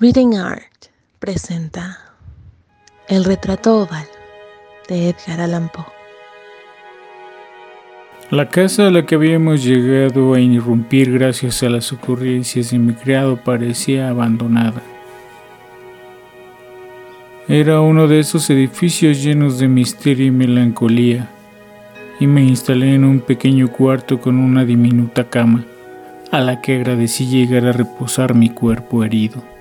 Reading Art presenta El retrato oval de Edgar Allan Poe. La casa a la que habíamos llegado a irrumpir gracias a las ocurrencias de mi criado parecía abandonada. Era uno de esos edificios llenos de misterio y melancolía, y me instalé en un pequeño cuarto con una diminuta cama, a la que agradecí llegar a reposar mi cuerpo herido.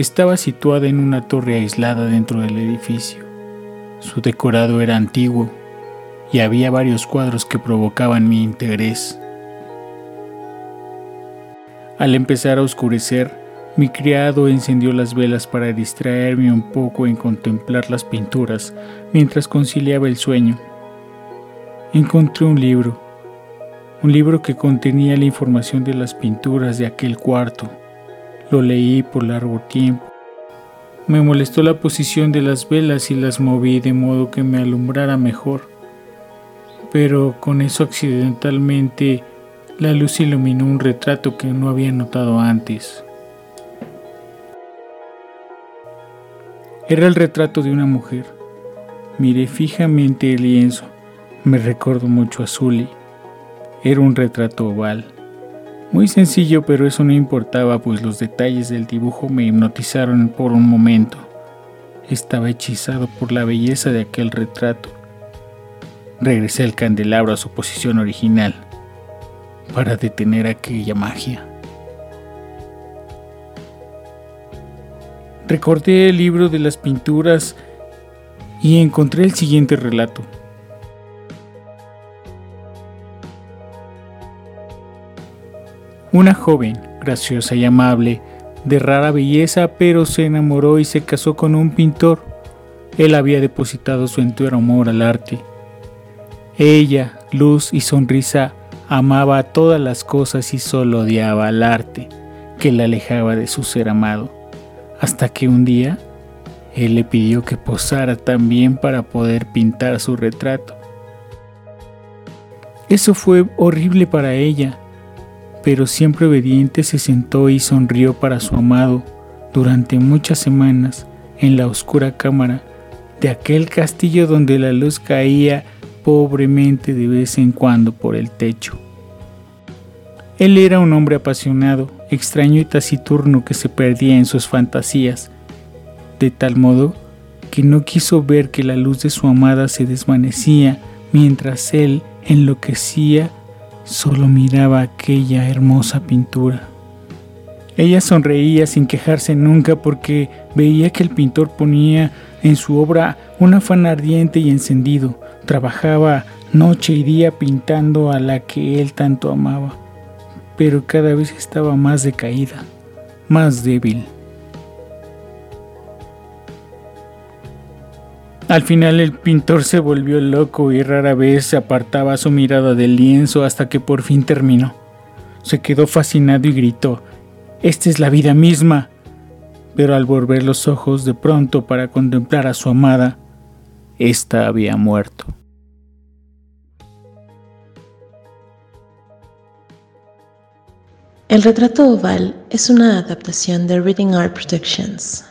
Estaba situada en una torre aislada dentro del edificio. Su decorado era antiguo y había varios cuadros que provocaban mi interés. Al empezar a oscurecer, mi criado encendió las velas para distraerme un poco en contemplar las pinturas mientras conciliaba el sueño. Encontré un libro, un libro que contenía la información de las pinturas de aquel cuarto lo leí por largo tiempo. Me molestó la posición de las velas y las moví de modo que me alumbrara mejor. Pero con eso accidentalmente la luz iluminó un retrato que no había notado antes. Era el retrato de una mujer. Miré fijamente el lienzo. Me recordó mucho a Zully. Era un retrato oval. Muy sencillo, pero eso no importaba, pues los detalles del dibujo me hipnotizaron por un momento. Estaba hechizado por la belleza de aquel retrato. Regresé el candelabro a su posición original para detener aquella magia. Recordé el libro de las pinturas y encontré el siguiente relato. Una joven, graciosa y amable, de rara belleza, pero se enamoró y se casó con un pintor. Él había depositado su entero amor al arte. Ella, luz y sonrisa, amaba todas las cosas y solo odiaba al arte, que la alejaba de su ser amado, hasta que un día él le pidió que posara también para poder pintar su retrato. Eso fue horrible para ella, pero siempre obediente se sentó y sonrió para su amado durante muchas semanas en la oscura cámara de aquel castillo donde la luz caía pobremente de vez en cuando por el techo. Él era un hombre apasionado, extraño y taciturno que se perdía en sus fantasías, de tal modo que no quiso ver que la luz de su amada se desvanecía mientras él enloquecía Solo miraba aquella hermosa pintura. Ella sonreía sin quejarse nunca porque veía que el pintor ponía en su obra un afán ardiente y encendido. Trabajaba noche y día pintando a la que él tanto amaba, pero cada vez estaba más decaída, más débil. Al final el pintor se volvió loco y rara vez apartaba su mirada del lienzo hasta que por fin terminó. Se quedó fascinado y gritó, Esta es la vida misma. Pero al volver los ojos de pronto para contemplar a su amada, ésta había muerto. El retrato oval es una adaptación de Reading Art Productions.